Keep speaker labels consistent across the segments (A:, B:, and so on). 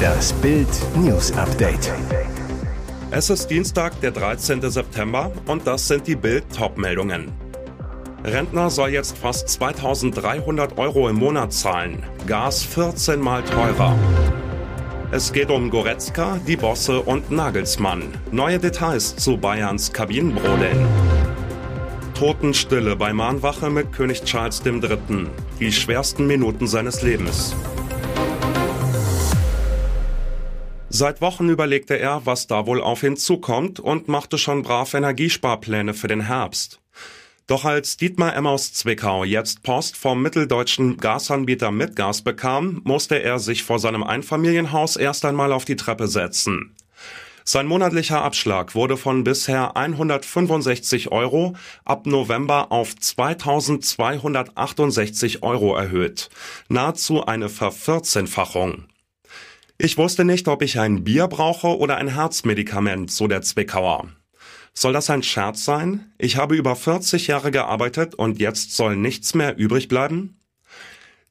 A: Das Bild News Update.
B: Es ist Dienstag, der 13. September und das sind die Bild Top-Meldungen. Rentner soll jetzt fast 2300 Euro im Monat zahlen. Gas 14 mal teurer. Es geht um Goretzka, die Bosse und Nagelsmann. Neue Details zu Bayerns Kabinenbrodeln. Totenstille bei Mahnwache mit König Charles III. Die schwersten Minuten seines Lebens. Seit Wochen überlegte er, was da wohl auf ihn zukommt und machte schon brav Energiesparpläne für den Herbst. Doch als Dietmar Emmaus Zwickau jetzt Post vom mitteldeutschen Gasanbieter Mitgas bekam, musste er sich vor seinem Einfamilienhaus erst einmal auf die Treppe setzen. Sein monatlicher Abschlag wurde von bisher 165 Euro ab November auf 2268 Euro erhöht. Nahezu eine Vervierzehnfachung. Ich wusste nicht, ob ich ein Bier brauche oder ein Herzmedikament, so der Zwickauer. Soll das ein Scherz sein? Ich habe über 40 Jahre gearbeitet und jetzt soll nichts mehr übrig bleiben?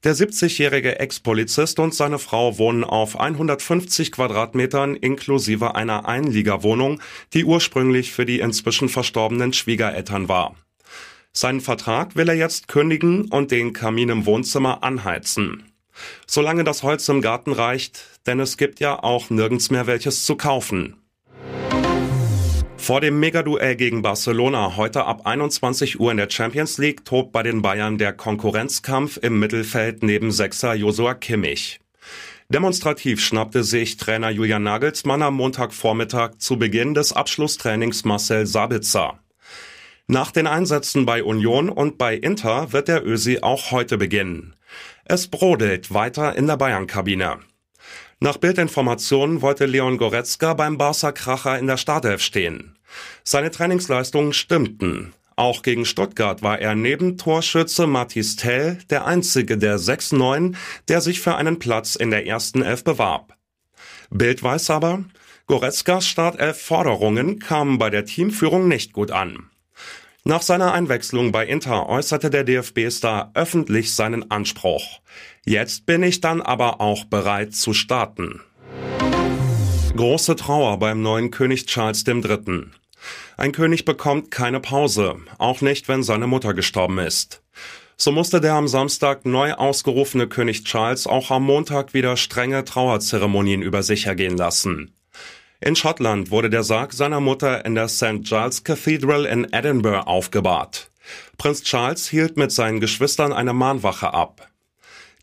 B: Der 70-jährige Ex-Polizist und seine Frau wohnen auf 150 Quadratmetern inklusive einer Einliegerwohnung, die ursprünglich für die inzwischen verstorbenen Schwiegereltern war. Seinen Vertrag will er jetzt kündigen und den Kamin im Wohnzimmer anheizen. Solange das Holz im Garten reicht, denn es gibt ja auch nirgends mehr welches zu kaufen. Vor dem Megaduell gegen Barcelona heute ab 21 Uhr in der Champions League tobt bei den Bayern der Konkurrenzkampf im Mittelfeld neben Sechser Josua Kimmich. Demonstrativ schnappte sich Trainer Julian Nagelsmann am Montagvormittag zu Beginn des Abschlusstrainings Marcel Sabitzer. Nach den Einsätzen bei Union und bei Inter wird der Ösi auch heute beginnen. Es brodelt weiter in der Bayern-Kabine. Nach Bildinformationen wollte Leon Goretzka beim Barca-Kracher in der Startelf stehen. Seine Trainingsleistungen stimmten. Auch gegen Stuttgart war er neben Torschütze Mathis Tell der einzige der 6-9, der sich für einen Platz in der ersten Elf bewarb. Bild weiß aber, Goretzkas Startelf-Forderungen kamen bei der Teamführung nicht gut an. Nach seiner Einwechslung bei Inter äußerte der DFB-Star öffentlich seinen Anspruch. Jetzt bin ich dann aber auch bereit zu starten. Große Trauer beim neuen König Charles III. Ein König bekommt keine Pause, auch nicht, wenn seine Mutter gestorben ist. So musste der am Samstag neu ausgerufene König Charles auch am Montag wieder strenge Trauerzeremonien über sich ergehen lassen. In Schottland wurde der Sarg seiner Mutter in der St. Giles Cathedral in Edinburgh aufgebahrt. Prinz Charles hielt mit seinen Geschwistern eine Mahnwache ab.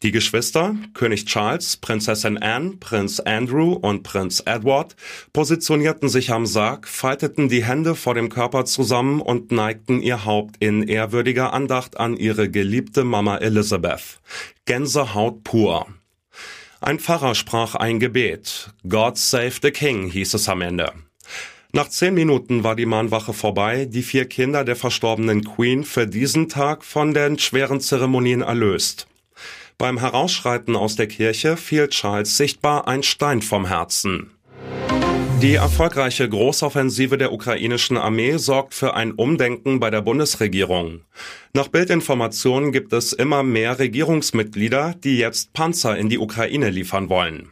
B: Die Geschwister, König Charles, Prinzessin Anne, Prinz Andrew und Prinz Edward, positionierten sich am Sarg, falteten die Hände vor dem Körper zusammen und neigten ihr Haupt in ehrwürdiger Andacht an ihre geliebte Mama Elizabeth. Gänsehaut pur. Ein Pfarrer sprach ein Gebet. God save the King hieß es am Ende. Nach zehn Minuten war die Mahnwache vorbei, die vier Kinder der verstorbenen Queen für diesen Tag von den schweren Zeremonien erlöst. Beim Herausschreiten aus der Kirche fiel Charles sichtbar ein Stein vom Herzen. Die erfolgreiche Großoffensive der ukrainischen Armee sorgt für ein Umdenken bei der Bundesregierung. Nach Bildinformationen gibt es immer mehr Regierungsmitglieder, die jetzt Panzer in die Ukraine liefern wollen.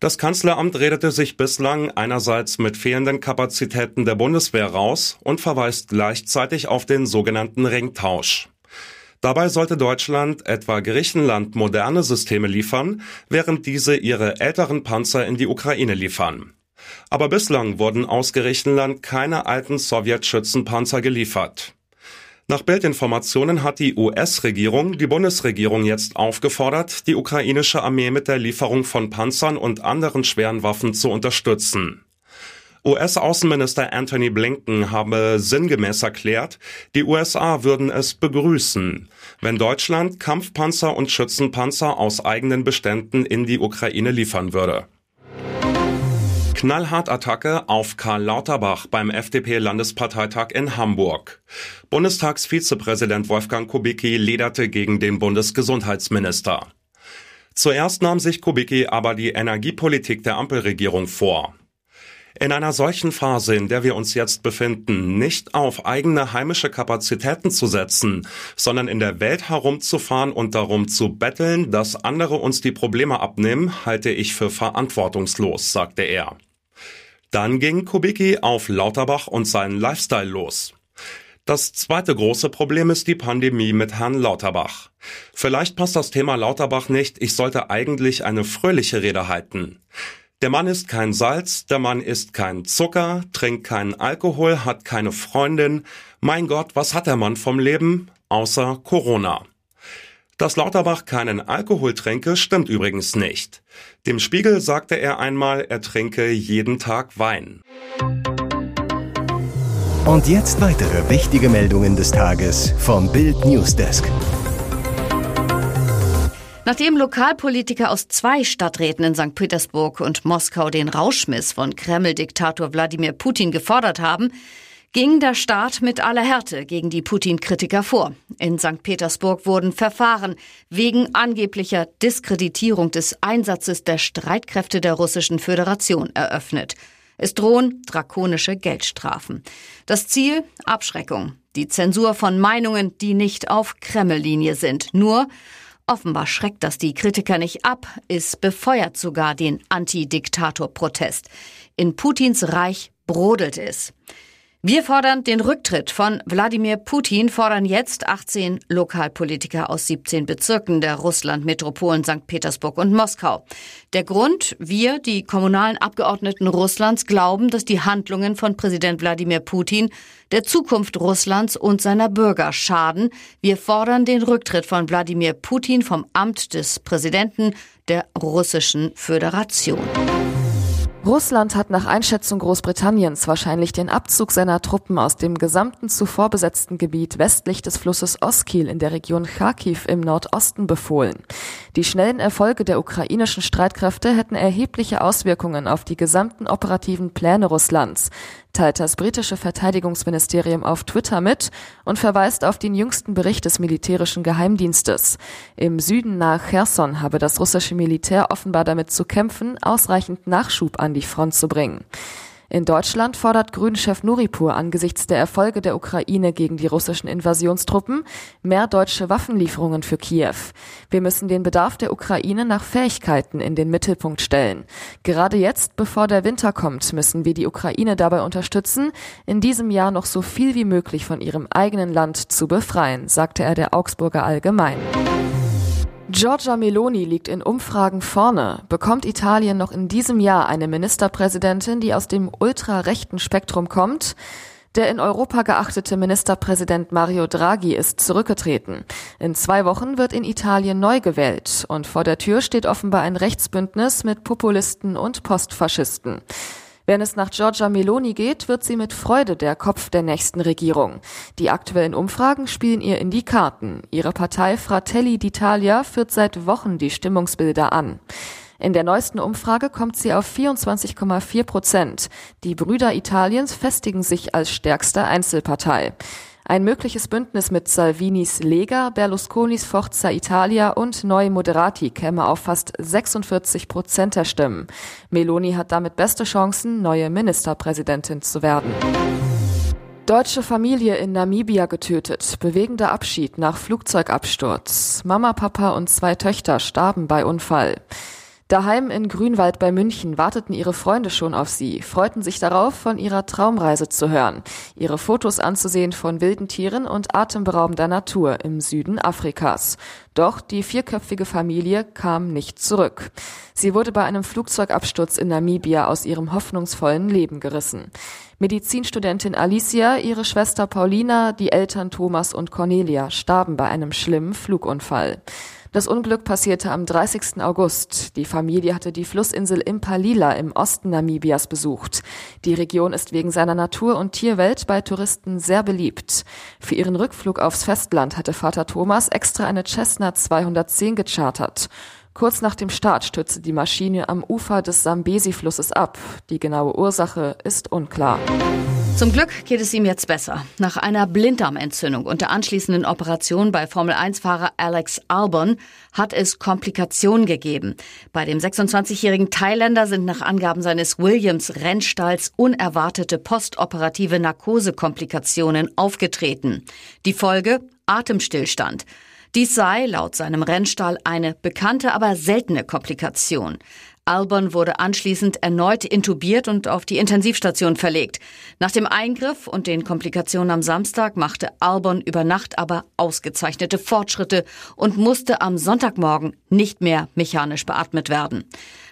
B: Das Kanzleramt redete sich bislang einerseits mit fehlenden Kapazitäten der Bundeswehr raus und verweist gleichzeitig auf den sogenannten Ringtausch. Dabei sollte Deutschland etwa Griechenland moderne Systeme liefern, während diese ihre älteren Panzer in die Ukraine liefern. Aber bislang wurden aus Griechenland keine alten Sowjetschützenpanzer geliefert. Nach Bildinformationen hat die US-Regierung die Bundesregierung jetzt aufgefordert, die ukrainische Armee mit der Lieferung von Panzern und anderen schweren Waffen zu unterstützen. US-Außenminister Anthony Blinken habe sinngemäß erklärt, die USA würden es begrüßen, wenn Deutschland Kampfpanzer und Schützenpanzer aus eigenen Beständen in die Ukraine liefern würde. Knallhart Attacke auf Karl Lauterbach beim FDP-Landesparteitag in Hamburg. Bundestagsvizepräsident Wolfgang Kubicki lederte gegen den Bundesgesundheitsminister. Zuerst nahm sich Kubicki aber die Energiepolitik der Ampelregierung vor. In einer solchen Phase, in der wir uns jetzt befinden, nicht auf eigene heimische Kapazitäten zu setzen, sondern in der Welt herumzufahren und darum zu betteln, dass andere uns die Probleme abnehmen, halte ich für verantwortungslos, sagte er. Dann ging Kubicki auf Lauterbach und seinen Lifestyle los. Das zweite große Problem ist die Pandemie mit Herrn Lauterbach. Vielleicht passt das Thema Lauterbach nicht, ich sollte eigentlich eine fröhliche Rede halten. Der Mann ist kein Salz, der Mann isst kein Zucker, trinkt keinen Alkohol, hat keine Freundin. Mein Gott, was hat der Mann vom Leben? Außer Corona. Dass Lauterbach keinen Alkohol trinke, stimmt übrigens nicht. Dem Spiegel sagte er einmal, er trinke jeden Tag Wein.
A: Und jetzt weitere wichtige Meldungen des Tages vom Bild Newsdesk.
C: Nachdem Lokalpolitiker aus zwei Stadträten in St. Petersburg und Moskau den Rauschmiss von Kreml-Diktator Wladimir Putin gefordert haben, ging der Staat mit aller Härte gegen die Putin-Kritiker vor. In St. Petersburg wurden Verfahren wegen angeblicher Diskreditierung des Einsatzes der Streitkräfte der Russischen Föderation eröffnet. Es drohen drakonische Geldstrafen. Das Ziel? Abschreckung. Die Zensur von Meinungen, die nicht auf Kreml-Linie sind. Nur, offenbar schreckt das die Kritiker nicht ab, es befeuert sogar den Anti-Diktator-Protest. In Putins Reich brodelt es. Wir fordern den Rücktritt von Wladimir Putin, fordern jetzt 18 Lokalpolitiker aus 17 Bezirken der Russland-Metropolen St. Petersburg und Moskau. Der Grund, wir, die kommunalen Abgeordneten Russlands, glauben, dass die Handlungen von Präsident Wladimir Putin der Zukunft Russlands und seiner Bürger schaden. Wir fordern den Rücktritt von Wladimir Putin vom Amt des Präsidenten der Russischen Föderation.
D: Russland hat nach Einschätzung Großbritanniens wahrscheinlich den Abzug seiner Truppen aus dem gesamten zuvor besetzten Gebiet westlich des Flusses Oskil in der Region Kharkiv im Nordosten befohlen. Die schnellen Erfolge der ukrainischen Streitkräfte hätten erhebliche Auswirkungen auf die gesamten operativen Pläne Russlands teilt das britische Verteidigungsministerium auf Twitter mit und verweist auf den jüngsten Bericht des militärischen Geheimdienstes. Im Süden nach Cherson habe das russische Militär offenbar damit zu kämpfen, ausreichend Nachschub an die Front zu bringen. In Deutschland fordert Grünchef Nuripur angesichts der Erfolge der Ukraine gegen die russischen Invasionstruppen mehr deutsche Waffenlieferungen für Kiew. Wir müssen den Bedarf der Ukraine nach Fähigkeiten in den Mittelpunkt stellen. Gerade jetzt, bevor der Winter kommt, müssen wir die Ukraine dabei unterstützen, in diesem Jahr noch so viel wie möglich von ihrem eigenen Land zu befreien, sagte er der Augsburger Allgemein. Giorgia Meloni liegt in Umfragen vorne. Bekommt Italien noch in diesem Jahr eine Ministerpräsidentin, die aus dem ultrarechten Spektrum kommt? Der in Europa geachtete Ministerpräsident Mario Draghi ist zurückgetreten. In zwei Wochen wird in Italien neu gewählt und vor der Tür steht offenbar ein Rechtsbündnis mit Populisten und Postfaschisten. Wenn es nach Giorgia Meloni geht, wird sie mit Freude der Kopf der nächsten Regierung. Die aktuellen Umfragen spielen ihr in die Karten. Ihre Partei Fratelli d'Italia führt seit Wochen die Stimmungsbilder an. In der neuesten Umfrage kommt sie auf 24,4 Prozent. Die Brüder Italiens festigen sich als stärkste Einzelpartei. Ein mögliches Bündnis mit Salvinis Lega, Berlusconis Forza Italia und Neue Moderati käme auf fast 46 Prozent der Stimmen. Meloni hat damit beste Chancen, neue Ministerpräsidentin zu werden. Deutsche Familie in Namibia getötet. Bewegender Abschied nach Flugzeugabsturz. Mama, Papa und zwei Töchter starben bei Unfall. Daheim in Grünwald bei München warteten ihre Freunde schon auf sie, freuten sich darauf, von ihrer Traumreise zu hören, ihre Fotos anzusehen von wilden Tieren und atemberaubender Natur im Süden Afrikas. Doch die vierköpfige Familie kam nicht zurück. Sie wurde bei einem Flugzeugabsturz in Namibia aus ihrem hoffnungsvollen Leben gerissen. Medizinstudentin Alicia, ihre Schwester Paulina, die Eltern Thomas und Cornelia starben bei einem schlimmen Flugunfall. Das Unglück passierte am 30. August. Die Familie hatte die Flussinsel Impalila im Osten Namibias besucht. Die Region ist wegen seiner Natur- und Tierwelt bei Touristen sehr beliebt. Für ihren Rückflug aufs Festland hatte Vater Thomas extra eine Cessna 210 gechartert. Kurz nach dem Start stürzte die Maschine am Ufer des Sambesi-Flusses ab. Die genaue Ursache ist unklar.
C: Zum Glück geht es ihm jetzt besser. Nach einer Blinddarmentzündung und der anschließenden Operation bei Formel-1-Fahrer Alex Albon hat es Komplikationen gegeben. Bei dem 26-jährigen Thailänder sind nach Angaben seines Williams-Rennstalls unerwartete postoperative Narkosekomplikationen aufgetreten. Die Folge? Atemstillstand. Dies sei laut seinem Rennstall eine bekannte, aber seltene Komplikation. Albon wurde anschließend erneut intubiert und auf die Intensivstation verlegt. Nach dem Eingriff und den Komplikationen am Samstag machte Albon über Nacht aber ausgezeichnete Fortschritte und musste am Sonntagmorgen nicht mehr mechanisch beatmet werden.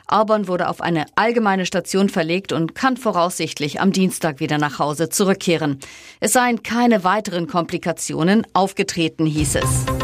C: Albon wurde auf eine allgemeine Station verlegt und kann voraussichtlich am Dienstag wieder nach Hause zurückkehren. Es seien keine weiteren Komplikationen aufgetreten, hieß es.